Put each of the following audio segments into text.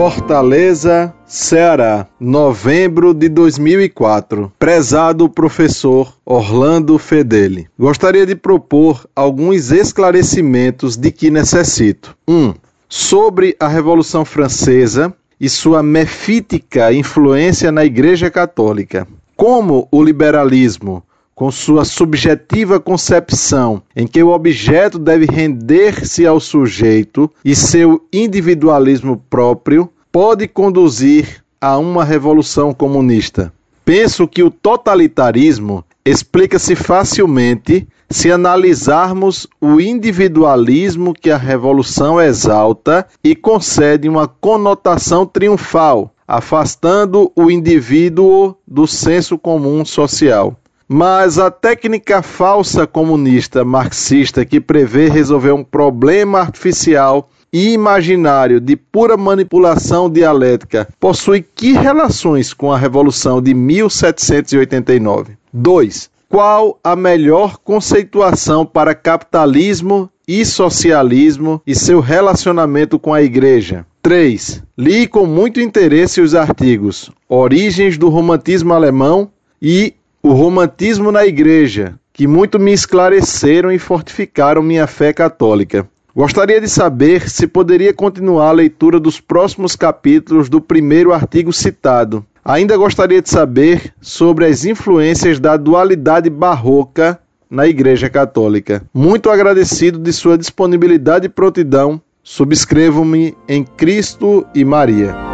Fortaleza, Ceará, novembro de 2004. Prezado professor Orlando Fedeli. Gostaria de propor alguns esclarecimentos de que necessito. 1. Um, sobre a Revolução Francesa e sua mefítica influência na Igreja Católica. Como o liberalismo com sua subjetiva concepção, em que o objeto deve render-se ao sujeito e seu individualismo próprio, pode conduzir a uma revolução comunista. Penso que o totalitarismo explica-se facilmente se analisarmos o individualismo que a revolução exalta e concede uma conotação triunfal, afastando o indivíduo do senso comum social. Mas a técnica falsa comunista marxista que prevê resolver um problema artificial e imaginário de pura manipulação dialética possui que relações com a Revolução de 1789? 2. Qual a melhor conceituação para capitalismo e socialismo e seu relacionamento com a Igreja? 3. Li com muito interesse os artigos Origens do Romantismo Alemão e o romantismo na igreja, que muito me esclareceram e fortificaram minha fé católica. Gostaria de saber se poderia continuar a leitura dos próximos capítulos do primeiro artigo citado. Ainda gostaria de saber sobre as influências da dualidade barroca na Igreja Católica. Muito agradecido de sua disponibilidade e prontidão. Subscrevo-me em Cristo e Maria.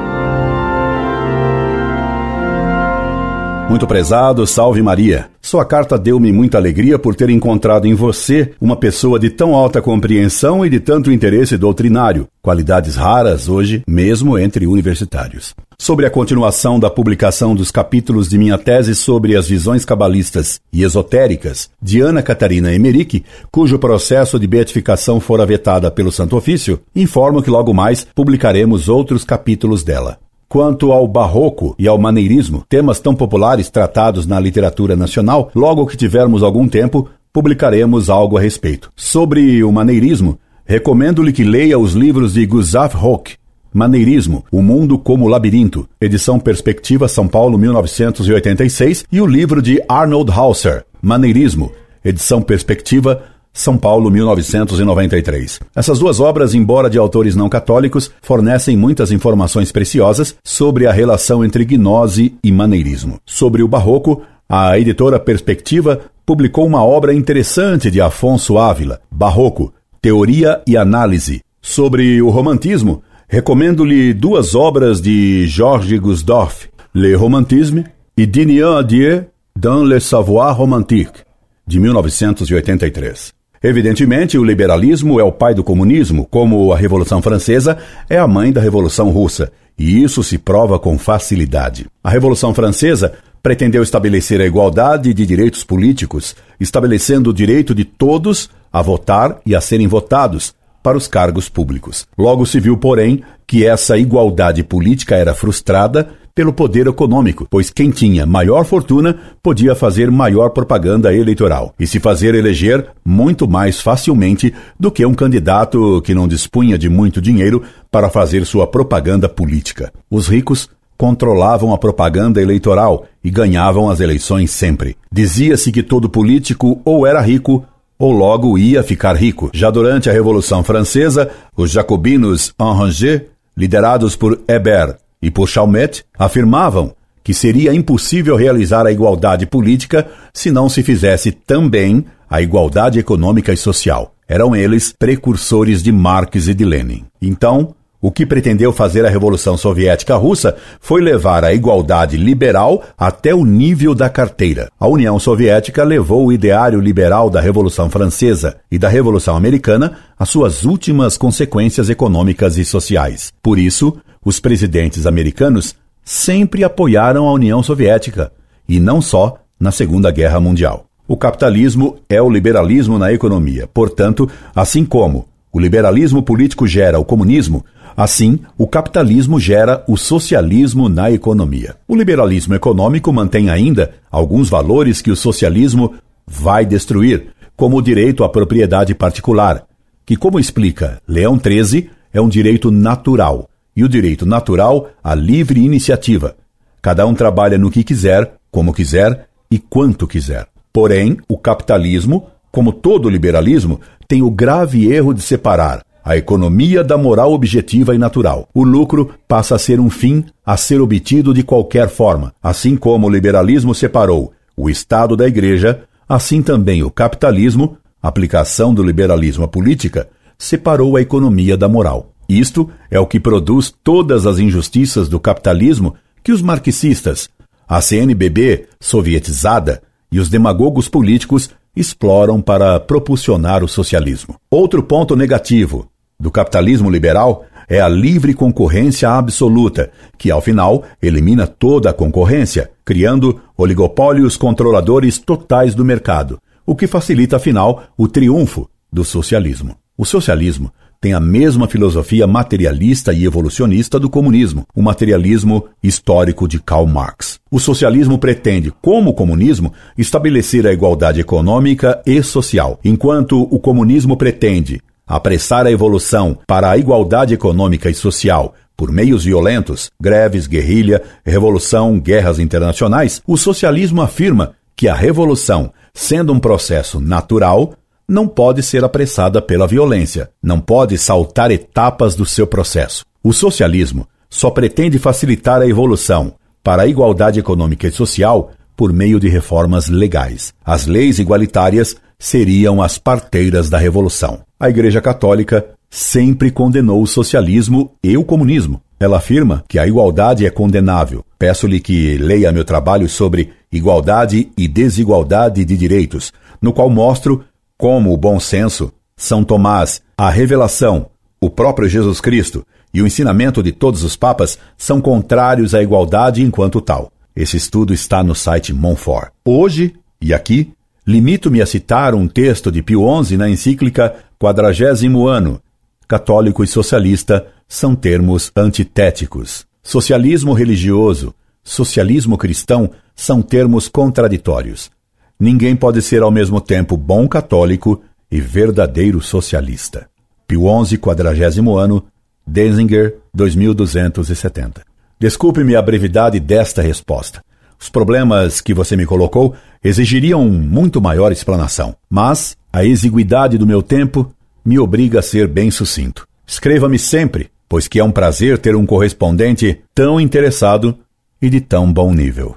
Muito prezado, salve Maria. Sua carta deu-me muita alegria por ter encontrado em você uma pessoa de tão alta compreensão e de tanto interesse doutrinário, qualidades raras hoje, mesmo entre universitários. Sobre a continuação da publicação dos capítulos de minha tese sobre as visões cabalistas e esotéricas de Ana Catarina Emerick, cujo processo de beatificação fora vetada pelo Santo Ofício, informo que logo mais publicaremos outros capítulos dela. Quanto ao barroco e ao maneirismo, temas tão populares tratados na literatura nacional, logo que tivermos algum tempo, publicaremos algo a respeito. Sobre o maneirismo, recomendo-lhe que leia os livros de Gustav Hock, Maneirismo, O Mundo como Labirinto, edição Perspectiva São Paulo 1986, e o livro de Arnold Hauser, Maneirismo, edição Perspectiva são Paulo, 1993. Essas duas obras, embora de autores não católicos, fornecem muitas informações preciosas sobre a relação entre gnose e maneirismo. Sobre o barroco, a editora Perspectiva publicou uma obra interessante de Afonso Ávila, Barroco, Teoria e Análise. Sobre o romantismo, recomendo-lhe duas obras de Georges Gusdorff, Le Romantisme e Dinian Adieu dans le savoir romantique, de 1983. Evidentemente, o liberalismo é o pai do comunismo, como a Revolução Francesa é a mãe da Revolução Russa, e isso se prova com facilidade. A Revolução Francesa pretendeu estabelecer a igualdade de direitos políticos, estabelecendo o direito de todos a votar e a serem votados para os cargos públicos. Logo se viu, porém, que essa igualdade política era frustrada pelo poder econômico, pois quem tinha maior fortuna podia fazer maior propaganda eleitoral e se fazer eleger muito mais facilmente do que um candidato que não dispunha de muito dinheiro para fazer sua propaganda política. Os ricos controlavam a propaganda eleitoral e ganhavam as eleições sempre. Dizia-se que todo político ou era rico ou logo ia ficar rico. Já durante a Revolução Francesa, os jacobinos en liderados por Hébert e por Chalmette afirmavam que seria impossível realizar a igualdade política se não se fizesse também a igualdade econômica e social. Eram eles precursores de Marx e de Lenin. Então, o que pretendeu fazer a Revolução Soviética Russa foi levar a igualdade liberal até o nível da carteira. A União Soviética levou o ideário liberal da Revolução Francesa e da Revolução Americana às suas últimas consequências econômicas e sociais. Por isso, os presidentes americanos sempre apoiaram a União Soviética, e não só na Segunda Guerra Mundial. O capitalismo é o liberalismo na economia. Portanto, assim como o liberalismo político gera o comunismo, assim o capitalismo gera o socialismo na economia. O liberalismo econômico mantém ainda alguns valores que o socialismo vai destruir, como o direito à propriedade particular, que, como explica Leão XIII, é um direito natural e o direito natural à livre iniciativa. Cada um trabalha no que quiser, como quiser e quanto quiser. Porém, o capitalismo, como todo liberalismo, tem o grave erro de separar a economia da moral objetiva e natural. O lucro passa a ser um fim a ser obtido de qualquer forma. Assim como o liberalismo separou o Estado da Igreja, assim também o capitalismo, aplicação do liberalismo à política, separou a economia da moral. Isto é o que produz todas as injustiças do capitalismo que os marxistas, a CNBB sovietizada e os demagogos políticos exploram para propulsionar o socialismo. Outro ponto negativo do capitalismo liberal é a livre concorrência absoluta, que ao final elimina toda a concorrência, criando oligopólios controladores totais do mercado, o que facilita afinal o triunfo do socialismo. O socialismo tem a mesma filosofia materialista e evolucionista do comunismo, o materialismo histórico de Karl Marx. O socialismo pretende, como o comunismo, estabelecer a igualdade econômica e social, enquanto o comunismo pretende apressar a evolução para a igualdade econômica e social por meios violentos, greves, guerrilha, revolução, guerras internacionais, o socialismo afirma que a revolução, sendo um processo natural, não pode ser apressada pela violência, não pode saltar etapas do seu processo. O socialismo só pretende facilitar a evolução para a igualdade econômica e social por meio de reformas legais. As leis igualitárias seriam as parteiras da revolução. A Igreja Católica sempre condenou o socialismo e o comunismo. Ela afirma que a igualdade é condenável. Peço-lhe que leia meu trabalho sobre igualdade e desigualdade de direitos, no qual mostro como o bom senso, São Tomás, a revelação, o próprio Jesus Cristo e o ensinamento de todos os papas são contrários à igualdade enquanto tal. Esse estudo está no site Monfort. Hoje, e aqui, limito-me a citar um texto de Pio XI na encíclica Quadragésimo Ano. Católico e socialista são termos antitéticos. Socialismo religioso, socialismo cristão são termos contraditórios. Ninguém pode ser ao mesmo tempo bom católico e verdadeiro socialista. Pio XI, quadragésimo ano, Denzinger, 2270. Desculpe-me a brevidade desta resposta. Os problemas que você me colocou exigiriam muito maior explanação, mas a exiguidade do meu tempo me obriga a ser bem sucinto. Escreva-me sempre, pois que é um prazer ter um correspondente tão interessado e de tão bom nível.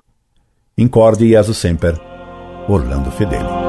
Incorde e aso sempre. Orlando Fedeli.